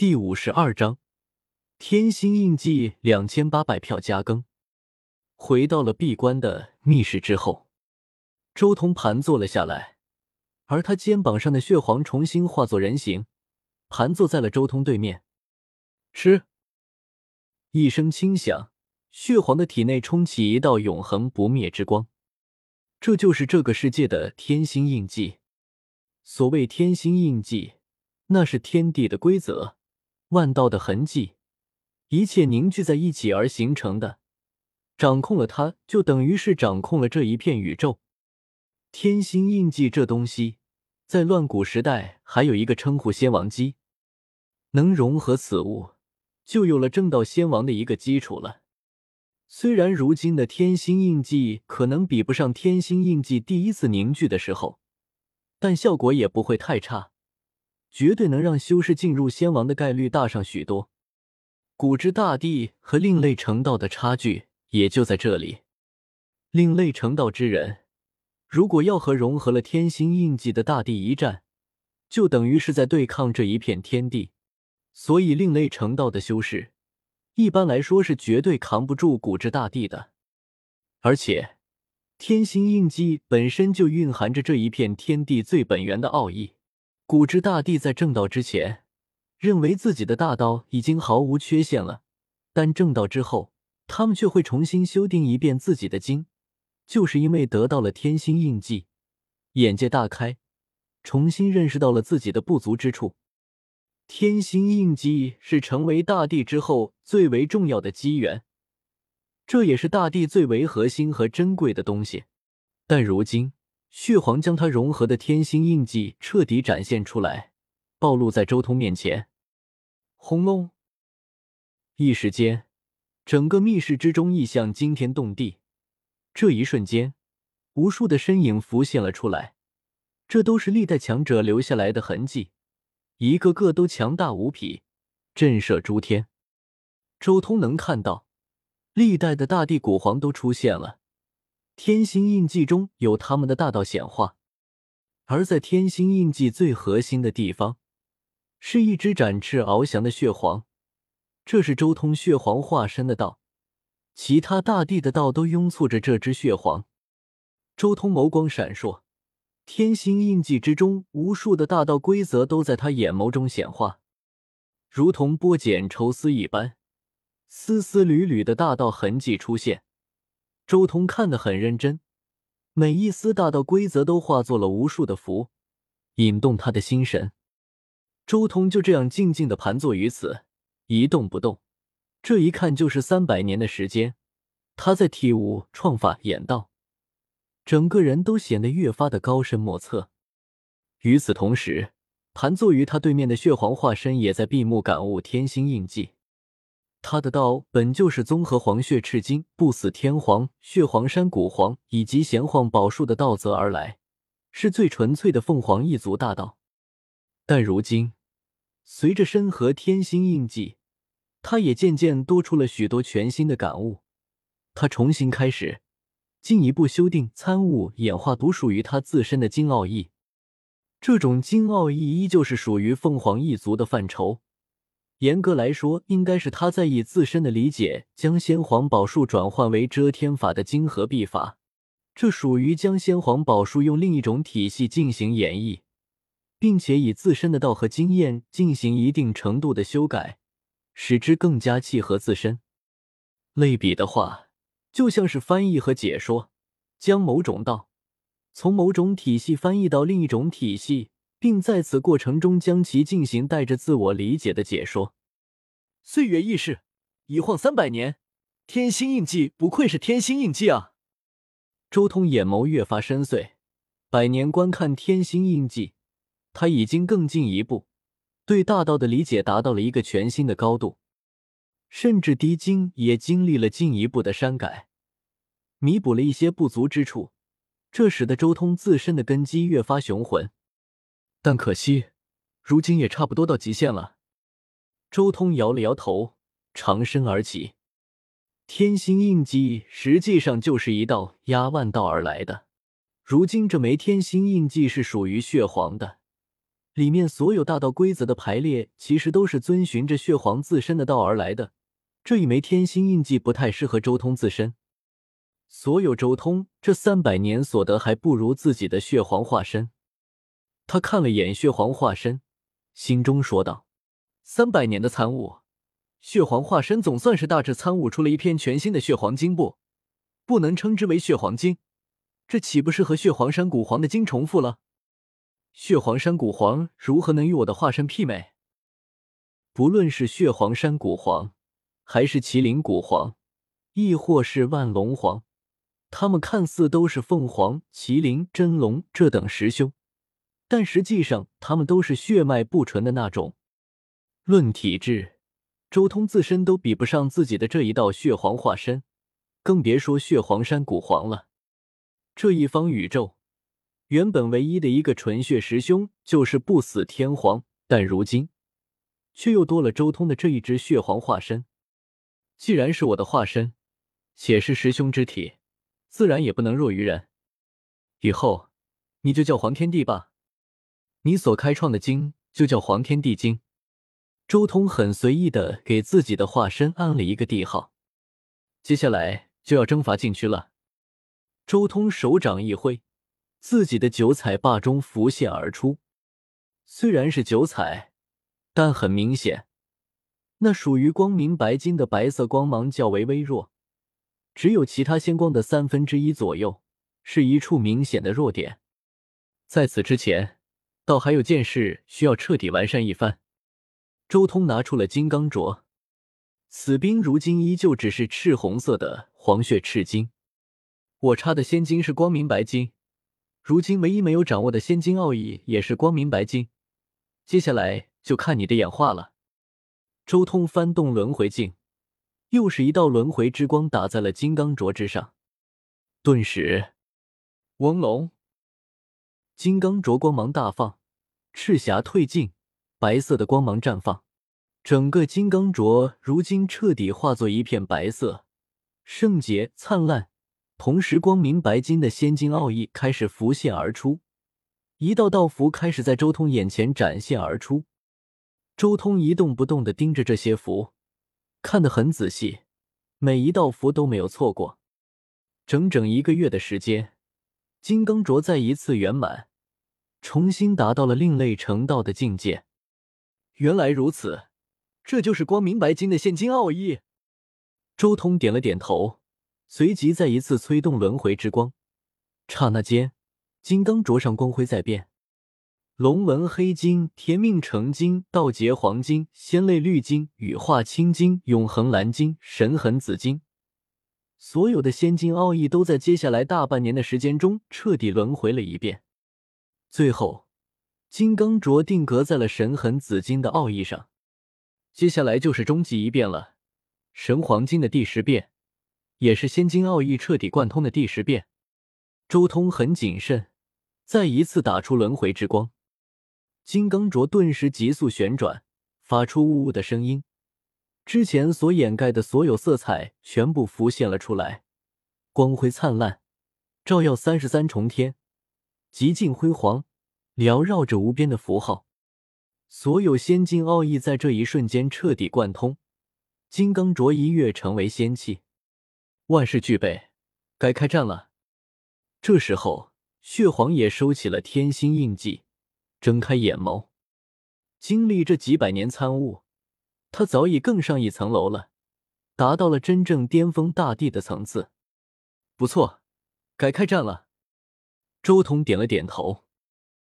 第五十二章天星印记两千八百票加更。回到了闭关的密室之后，周通盘坐了下来，而他肩膀上的血皇重新化作人形，盘坐在了周通对面。吃！一声轻响，血皇的体内冲起一道永恒不灭之光。这就是这个世界的天星印记。所谓天星印记，那是天地的规则，万道的痕迹，一切凝聚在一起而形成的。掌控了它，就等于是掌控了这一片宇宙。天星印记这东西，在乱古时代还有一个称呼——仙王基，能融合此物，就有了正道仙王的一个基础了。虽然如今的天星印记可能比不上天星印记第一次凝聚的时候，但效果也不会太差，绝对能让修士进入仙王的概率大上许多。古之大帝和另类成道的差距也就在这里。另类成道之人，如果要和融合了天星印记的大地一战，就等于是在对抗这一片天地。所以，另类成道的修士。一般来说是绝对扛不住古之大帝的，而且天星印记本身就蕴含着这一片天地最本源的奥义。古之大帝在正道之前，认为自己的大道已经毫无缺陷了，但正道之后，他们却会重新修订一遍自己的经，就是因为得到了天星印记，眼界大开，重新认识到了自己的不足之处。天星印记是成为大帝之后最为重要的机缘，这也是大帝最为核心和珍贵的东西。但如今血皇将他融合的天星印记彻底展现出来，暴露在周通面前。轰隆！一时间，整个密室之中异象惊天动地。这一瞬间，无数的身影浮现了出来，这都是历代强者留下来的痕迹。一个个都强大无匹，震慑诸天。周通能看到，历代的大地古皇都出现了，天星印记中有他们的大道显化。而在天星印记最核心的地方，是一只展翅翱翔的血皇，这是周通血皇化身的道，其他大帝的道都拥簇着这只血皇。周通眸光闪烁。天星印记之中，无数的大道规则都在他眼眸中显化，如同剥茧抽丝一般，丝丝缕缕的大道痕迹出现。周通看得很认真，每一丝大道规则都化作了无数的符，引动他的心神。周通就这样静静的盘坐于此，一动不动。这一看就是三百年的时间，他在体悟创法演道。整个人都显得越发的高深莫测。与此同时，盘坐于他对面的血皇化身也在闭目感悟天星印记。他的道本就是综合黄血赤金、不死天皇、血皇山古皇以及玄黄宝树的道则而来，是最纯粹的凤凰一族大道。但如今，随着身合天星印记，他也渐渐多出了许多全新的感悟。他重新开始。进一步修订、参悟、演化独属于他自身的金奥义。这种金奥义依旧是属于凤凰一族的范畴。严格来说，应该是他在以自身的理解，将先皇宝术转换为遮天法的金合璧法。这属于将先皇宝术用另一种体系进行演绎，并且以自身的道和经验进行一定程度的修改，使之更加契合自身。类比的话。就像是翻译和解说，将某种道从某种体系翻译到另一种体系，并在此过程中将其进行带着自我理解的解说。岁月易逝，一晃三百年，天星印记不愧是天星印记啊！周通眼眸越发深邃，百年观看天星印记，他已经更进一步，对大道的理解达到了一个全新的高度。甚至低经也经历了进一步的删改，弥补了一些不足之处，这使得周通自身的根基越发雄浑。但可惜，如今也差不多到极限了。周通摇了摇头，长身而起。天星印记实际上就是一道压万道而来的，如今这枚天星印记是属于血皇的，里面所有大道规则的排列，其实都是遵循着血皇自身的道而来的。这一枚天星印记不太适合周通自身。所有周通这三百年所得，还不如自己的血皇化身。他看了眼血皇化身，心中说道：“三百年的参悟，血皇化身总算是大致参悟出了一篇全新的血皇经部，不能称之为血皇经，这岂不是和血皇山古皇的经重复了？血皇山古皇如何能与我的化身媲美？不论是血皇山古皇，还是麒麟古皇，亦或是万龙皇。”他们看似都是凤凰、麒麟、真龙这等十凶，但实际上他们都是血脉不纯的那种。论体质，周通自身都比不上自己的这一道血皇化身，更别说血皇山古皇了。这一方宇宙原本唯一的一个纯血师兄就是不死天皇，但如今却又多了周通的这一只血皇化身。既然是我的化身，且是师兄之体。自然也不能弱于人。以后你就叫黄天帝吧，你所开创的经就叫黄天地经。周通很随意的给自己的化身安了一个帝号。接下来就要征伐禁区了。周通手掌一挥，自己的九彩霸中浮现而出。虽然是九彩，但很明显，那属于光明白金的白色光芒较为微弱。只有其他仙光的三分之一左右，是一处明显的弱点。在此之前，倒还有件事需要彻底完善一番。周通拿出了金刚镯，此兵如今依旧只是赤红色的黄血赤金。我插的仙金是光明白金，如今唯一没有掌握的仙金奥义也是光明白金。接下来就看你的演化了。周通翻动轮回镜。又是一道轮回之光打在了金刚镯之上，顿时，嗡隆，金刚镯光芒大放，赤霞褪尽，白色的光芒绽放，整个金刚镯如今彻底化作一片白色，圣洁灿烂。同时，光明白金的仙金奥义开始浮现而出，一道道符开始在周通眼前展现而出。周通一动不动的盯着这些符。看得很仔细，每一道符都没有错过。整整一个月的时间，金刚镯再一次圆满，重新达到了另类成道的境界。原来如此，这就是光明白金的现金奥义。周通点了点头，随即再一次催动轮回之光。刹那间，金刚镯上光辉在变。龙纹黑金、天命成金、道劫黄金、仙泪绿金、羽化青金、永恒蓝金、神痕紫金，所有的仙金奥义都在接下来大半年的时间中彻底轮回了一遍。最后，金刚镯定格在了神痕紫金的奥义上。接下来就是终极一变了，神黄金的第十变，也是仙金奥义彻底贯通的第十变。周通很谨慎，再一次打出轮回之光。金刚镯顿时急速旋转，发出呜呜的声音。之前所掩盖的所有色彩全部浮现了出来，光辉灿烂，照耀三十三重天，极尽辉煌，缭绕着无边的符号。所有仙境奥义在这一瞬间彻底贯通，金刚镯一跃成为仙器，万事俱备，该开战了。这时候，血皇也收起了天星印记。睁开眼眸，经历这几百年参悟，他早已更上一层楼了，达到了真正巅峰大帝的层次。不错，该开战了。周彤点了点头。